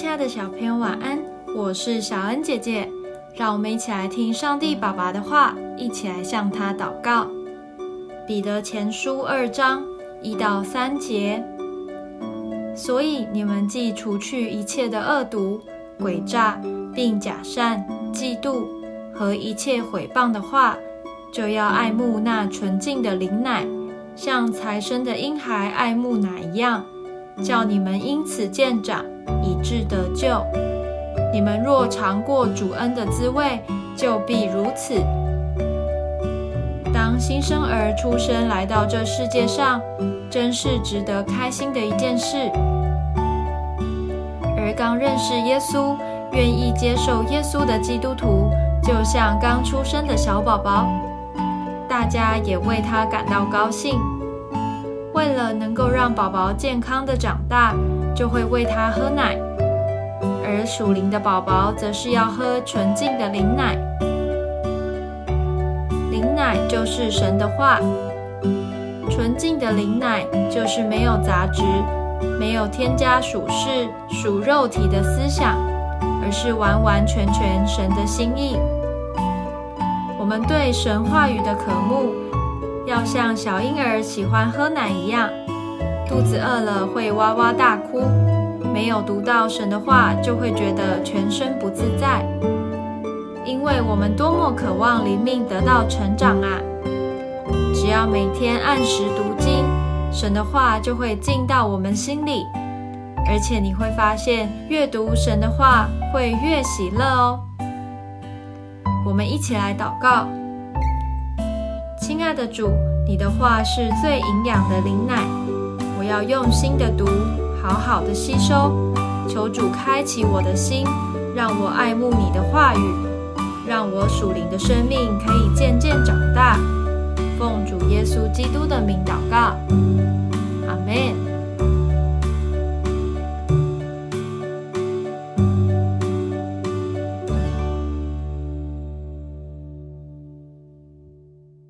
亲爱的小朋友，晚安！我是小恩姐姐，让我们一起来听上帝爸爸的话，一起来向他祷告。彼得前书二章一到三节。所以你们既除去一切的恶毒、诡诈，并假善、嫉妒和一切毁谤的话，就要爱慕那纯净的灵奶，像才生的婴孩爱慕奶一样，叫你们因此见长。以致得救。你们若尝过主恩的滋味，就必如此。当新生儿出生来到这世界上，真是值得开心的一件事。而刚认识耶稣、愿意接受耶稣的基督徒，就像刚出生的小宝宝，大家也为他感到高兴。为了能够让宝宝健康的长大。就会喂他喝奶，而属灵的宝宝则是要喝纯净的灵奶。灵奶就是神的话，纯净的灵奶就是没有杂质，没有添加属世、属肉体的思想，而是完完全全神的心意。我们对神话语的渴慕，要像小婴儿喜欢喝奶一样。肚子饿了会哇哇大哭，没有读到神的话，就会觉得全身不自在。因为我们多么渴望灵命得到成长啊！只要每天按时读经，神的话就会进到我们心里，而且你会发现，越读神的话会越喜乐哦。我们一起来祷告：亲爱的主，你的话是最营养的灵奶。我要用心的读，好好的吸收。求主开启我的心，让我爱慕你的话语，让我属灵的生命可以渐渐长大。奉主耶稣基督的名祷告，阿门。